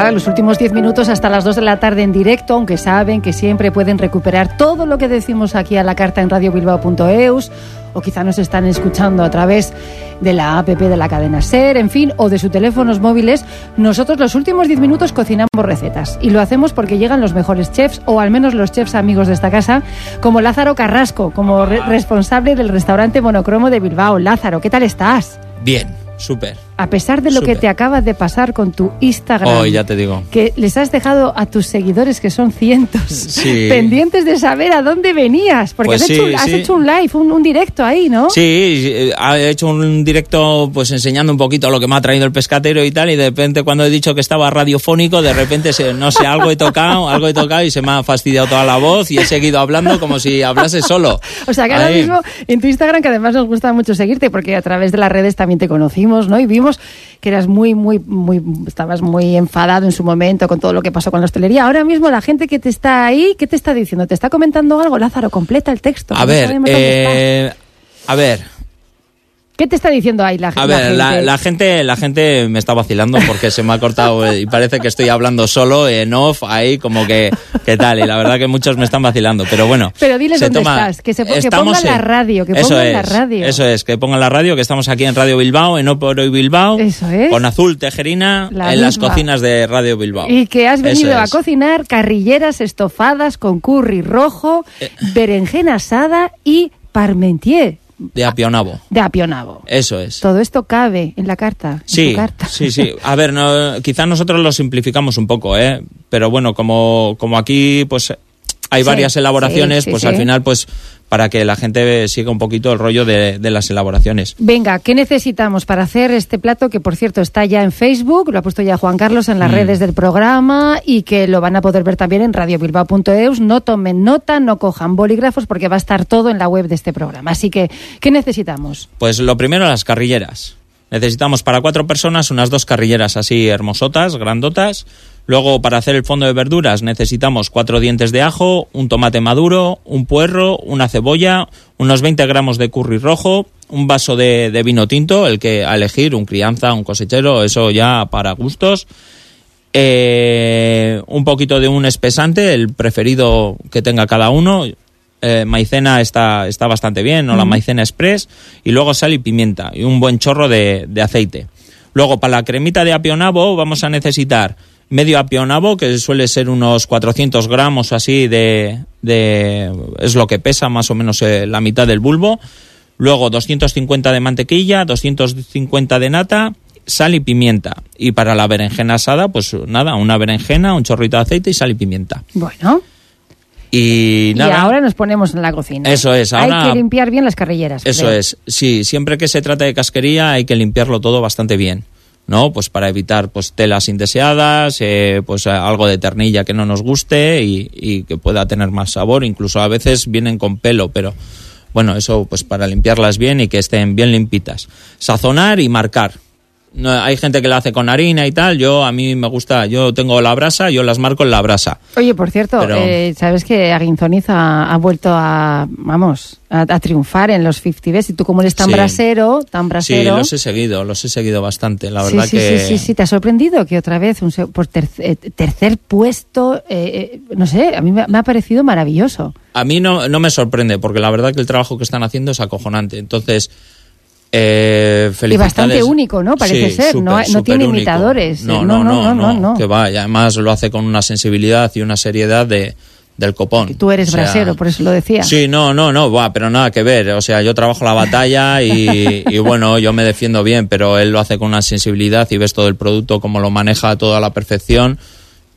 nada, los últimos 10 minutos hasta las 2 de la tarde en directo, aunque saben que siempre pueden recuperar todo lo que decimos aquí a la carta en radiobilbao.eus o quizá nos están escuchando a través de la app de la cadena SER, en fin, o de sus teléfonos móviles, nosotros los últimos 10 minutos cocinamos recetas. Y lo hacemos porque llegan los mejores chefs, o al menos los chefs amigos de esta casa, como Lázaro Carrasco, como responsable del restaurante Monocromo de Bilbao. Lázaro, ¿qué tal estás? Bien, súper a pesar de lo que te acaba de pasar con tu Instagram. Oh, ya te digo. Que les has dejado a tus seguidores, que son cientos, pendientes de saber a dónde venías. Porque pues has, hecho, un live, un, directo ahí, ¿no? Sí, he eh, hecho un directo pues enseñando un poquito lo que me ha traído el pescatero y tal. Y de repente, cuando he dicho que estaba radiofónico, de repente, no sé, algo he tocado, algo he tocado y se me ha fastidiado toda la voz y he seguido hablando como si hablase solo. o sea que ahora mismo en tu Instagram, que además nos gusta mucho seguirte, porque a través de las redes también te conocimos, ¿no? Y vimos que eras muy, muy, muy, estabas muy enfadado en su momento con todo lo que pasó con la hostelería. Ahora mismo la gente que te está ahí, ¿qué te está diciendo? ¿Te está comentando algo? Lázaro, completa el texto. A ver, eh, a ver, ¿Qué te está diciendo ahí la, a ver, La, gente? La, gente me está vacilando porque se me ha cortado y parece que estoy hablando solo en off ahí como que qué tal y la verdad que muchos me están vacilando, pero bueno. Pero diles dónde estás, que, se, que pongan la radio, que pongan la radio. Eso es, que pongan la radio, que estamos aquí en Radio Bilbao, en Oporo y Bilbao, eso es. con Azul Tejerina en las cocinas de Radio Bilbao. Y que has venido a cocinar carrilleras estofadas con curry rojo, eh. berenjena asada y parmentier. De Apionabo. De Apionabo. Eso es. Todo esto cabe en la carta. Sí, carta. sí, sí. A ver, no, quizás nosotros lo simplificamos un poco, ¿eh? Pero bueno, como, como aquí pues hay varias elaboraciones, pues al final pues para que la gente siga un poquito el rollo de, las elaboraciones. Venga, ¿qué necesitamos para hacer este plato que, por cierto, está ya en Facebook, lo ha puesto ya Juan Carlos en las mm. redes del programa y que lo van a poder ver también en radiobilbao.eus? No tomen nota, no cojan bolígrafos porque va a estar todo en la web de este programa. Así que, ¿qué necesitamos? Pues lo primero, las carrilleras. Necesitamos para cuatro personas unas dos carrilleras así hermosotas, grandotas. Luego, para hacer el fondo de verduras, necesitamos cuatro dientes de ajo, un tomate maduro, un puerro, una cebolla, unos 20 gramos de curry rojo, un vaso de, vino tinto, el que a elegir, un crianza, un cosechero, eso ya para gustos. Eh, un poquito de un espesante, el preferido que tenga cada uno. Eh, maicena está, está bastante bien, o la maicena express, y luego sal y pimienta, y un buen chorro de, de aceite. Luego, para la cremita de apionabo, vamos a necesitar medio apionabo, que suele ser unos 400 gramos así de, de es lo que pesa más o menos eh, la mitad del bulbo. Luego 250 de mantequilla, 250 de nata, sal y pimienta. Y para la berenjena asada, pues nada, una berenjena, un chorrito de aceite y sal y pimienta. Bueno. Y, nada. ahora nos ponemos en la cocina. Eso es. Ahora, hay que limpiar bien las carrilleras. Eso es. Sí, siempre que se trata de casquería hay que limpiarlo todo bastante bien. ¿No? Pues para evitar pues telas indeseadas, eh, pues algo de ternilla que no nos guste y, y, que pueda tener más sabor. Incluso a veces vienen con pelo, pero bueno, eso pues para limpiarlas bien y que estén bien limpitas. Sazonar y marcar hay gente que la hace con harina y tal. Yo, a mí me gusta, yo tengo la brasa, yo las marco en la brasa. Oye, por cierto, eh, ¿sabes que Aguinzoniz ha, vuelto a, vamos, a, triunfar en los 50 Best? Y tú como eres tan brasero, tan brasero... Sí, los he seguido, los he seguido bastante, la verdad sí, que... Sí, sí, sí, ¿te ha sorprendido que otra vez, un, por eh, tercer puesto, eh, no sé, a mí me, ha parecido maravilloso. A mí no, no me sorprende, porque la verdad que el trabajo que están haciendo es acojonante. Entonces eh, y bastante único, ¿no? Parece ser, no, no tiene imitadores. No no no, no no, Que va, y además lo hace con una sensibilidad y una seriedad de, del copón. Tú eres brasero, por eso lo decía. Sí, no, no, no, va, pero nada que ver. O sea, yo trabajo la batalla y, y, bueno, yo me defiendo bien, pero él lo hace con una sensibilidad y ves todo el producto, como lo maneja todo a la perfección.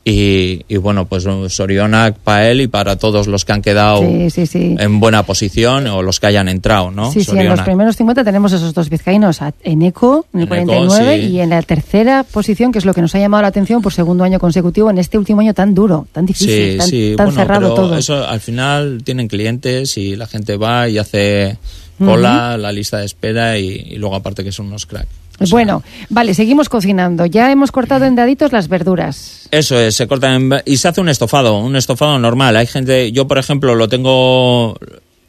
Y, bueno, pues Sorionac para él y para todos los que han quedado en buena posición o los que hayan entrado, ¿no? Sí, sí, en los primeros 50 tenemos esos dos vizcaínos en ECO, en el 49, y en la tercera posición, que es lo que nos ha llamado la atención por segundo año consecutivo, en este último año tan duro, tan difícil, tan, cerrado todo. Eso al final tienen clientes y la gente va y hace cola, la lista de espera y, y luego aparte que son unos cracks. Bueno, vale, seguimos cocinando. Ya hemos cortado en daditos las verduras. Eso es, se corta y se hace un estofado, un estofado normal. Hay gente, yo por ejemplo lo tengo,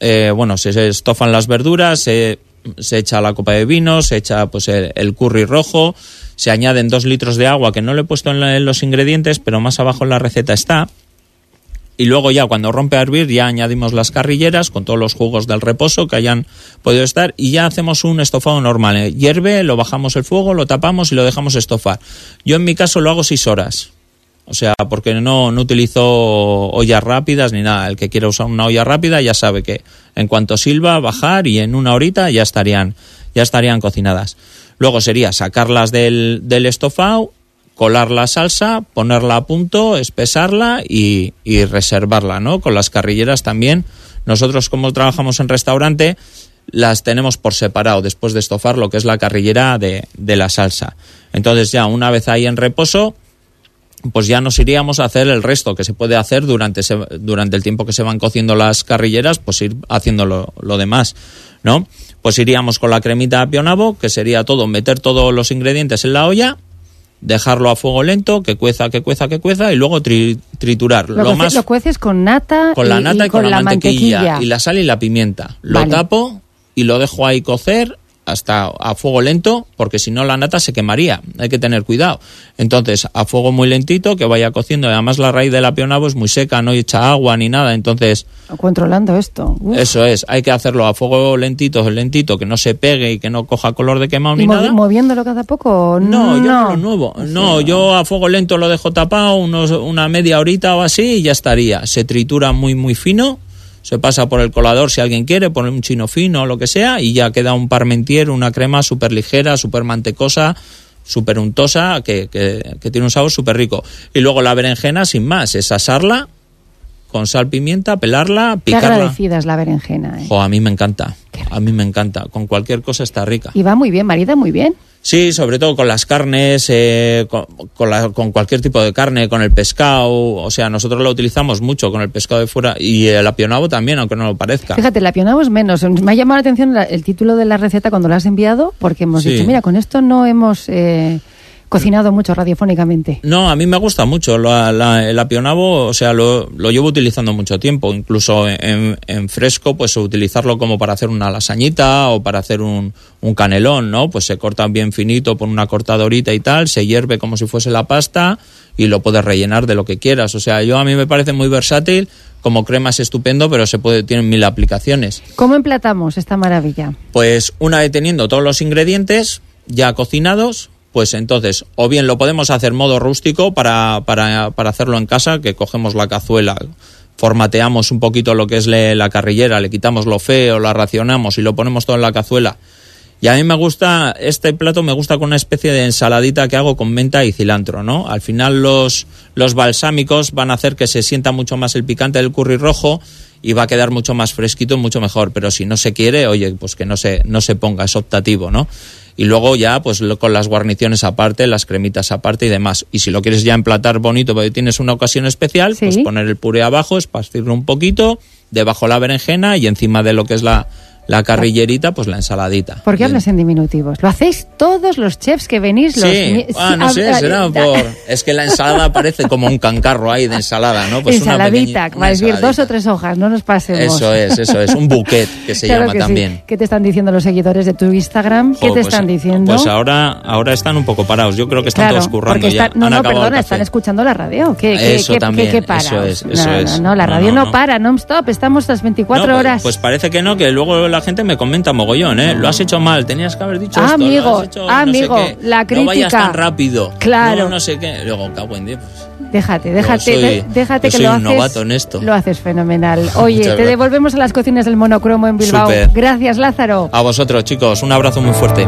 eh, bueno, se, estofan las verduras, se, se echa la copa de vino, se echa pues el, el curry rojo, se añaden dos litros de agua que no le he puesto en, la- en los ingredientes, pero más abajo en la receta está. Y luego ya cuando rompe a hervir ya añadimos las carrilleras con todos los jugos del reposo que hayan podido estar y ya hacemos un estofado normal. Eh, Hierve, lo bajamos el fuego, lo tapamos y lo dejamos estofar. Yo en mi caso lo hago seis horas. O sea, porque no, no utilizo ollas rápidas ni nada. El que quiera usar una olla rápida ya sabe que en cuanto silba, bajar y en una horita ya estarían, ya estarían cocinadas. Luego sería sacarlas del, del estofado, colar la salsa, ponerla a punto, espesarla y, y reservarla, ¿no? Con las carrilleras también. Nosotros, como trabajamos en restaurante, las tenemos por separado después de estofar lo que es la carrillera de, de la salsa. Entonces ya una vez ahí en reposo, pues ya nos iríamos a hacer el resto que se puede hacer durante, durante el tiempo que se van cociendo las carrilleras, pues ir haciendo lo, lo demás, ¿no? Pues iríamos con la cremita de pionavo, que sería todo, meter todos los ingredientes en la olla, dejarlo a fuego lento, que cueza, que cueza, que cueza, y luego tri- triturar. Lo, más lo cueces con nata con la nata y, con, la, mantequilla, mantequilla. y la sal y la pimienta. Lo Vale. tapo y lo dejo ahí cocer hasta a fuego lento, porque si no la nata se quemaría. Hay que tener cuidado. Entonces, a fuego muy lentito, que vaya cociendo. Además la raíz de la pionavo es muy seca, no echa agua ni nada. Entonces, Controlando esto. Uf. eso es. Hay que hacerlo a fuego lentito, lentito, que no se pegue y que no coja color de quemado ¿Y ni movi- nada. moviéndolo cada poco? No, yo no no lo nuevo. No, yo a fuego lento lo dejo tapado unos, una media horita o así y ya estaría. Se tritura muy, muy fino. Se pasa por el colador si alguien quiere, pone un chino fino o lo que sea y ya queda un parmentier, una crema súper ligera, súper mantecosa, súper untosa, que, que, que tiene un sabor súper rico. Y luego la berenjena, sin más, es asarla con sal, pimienta, pelarla, Qué picarla. agradecida es la berenjena. ¿eh? Jo, a mí me encanta. Qué. A mí me encanta. Con cualquier cosa está rica. Y va muy bien, marida muy bien. Sí, sobre todo con las carnes, eh, con, con la- con cualquier tipo de carne, con el pescado. O sea, nosotros lo utilizamos mucho con el pescado de fuera y el apionavo también, aunque no lo parezca. Fíjate, la pionavo es menos. Me ha llamado la atención el título de la receta cuando la has enviado, porque hemos Sí. dicho, mira, con esto no hemos eh, cocinado mucho radiofónicamente. No, a mí me gusta mucho la- la- el apionavo, o sea, lo, lo llevo utilizando mucho tiempo, incluso en, en fresco, pues utilizarlo como para hacer una lasañita o para hacer un, un canelón, ¿no? Pues se corta bien finito por una cortadorita y tal, se hierve como si fuese la pasta y lo puedes rellenar de lo que quieras. O sea, yo a mí me parece muy versátil, como crema es estupendo, pero se puede, tiene mil aplicaciones. ¿Cómo emplatamos esta maravilla? Pues una vez teniendo todos los ingredientes ya cocinados, pues entonces o bien lo podemos hacer modo rústico para, para, para hacerlo en casa, que cogemos la cazuela, formateamos un poquito lo que es la carrillera, le quitamos lo feo, la racionamos y lo ponemos todo en la cazuela. Y a mí me gusta, este plato me gusta con una especie de ensaladita que hago con menta y cilantro, ¿no? Al final los, los balsámicos van a hacer que se sienta mucho más el picante del curry rojo y va a quedar mucho más fresquito, mucho mejor. Pero si no se quiere, oye, pues que no se, no se ponga, es optativo, ¿no? Y luego ya, pues lo- con las guarniciones aparte, las cremitas aparte y demás. Y si lo quieres ya emplatar bonito porque tienes una ocasión especial, Sí. pues poner el puré abajo, esparcirlo un poquito, debajo la berenjena y encima de lo que es la, la carrillerita, pues la ensaladita. ¿Por qué hablas en diminutivos? Lo hacéis todos los chefs que venís. Los Sí, ah, no sé, será por... Es que la ensalada parece como un cancarro ahí de ensalada, ¿no? Pues una ensaladita, una a decir dos o tres hojas, no nos pasemos. Eso es, eso es, un bouquet que se Claro llama que sí. también. ¿Qué te están diciendo los seguidores de tu Instagram? ¿Qué Jo, te pues, están diciendo? Pues ahora, ahora están un poco parados. Yo creo que están Claro, todos currando porque ya. están- no, Han no, perdona, están escuchando la radio. ¿Qué, qué, Eso qué- también, qué- qué para? eso es, eso no, es. no, la No, radio no, no, para, non-stop, estamos las 24 No, pues- horas. Pues parece que no, que luego la gente me comenta mogollón, ¿eh? Lo has hecho mal, tenías que haber dicho Ah, esto. lo amigo, has hecho ah, no sé amigo, qué. la No vayas crítica. tan rápido. Claro. No, no sé qué. Luego, cago en Dios. pues, Déjate, déjate, soy- de- déjate que soy lo un haces. novato en esto. Lo haces fenomenal. Oye, te gracias. devolvemos a las cocinas del monocromo en Bilbao. Gracias, Lázaro. A vosotros, chicos, un abrazo muy fuerte.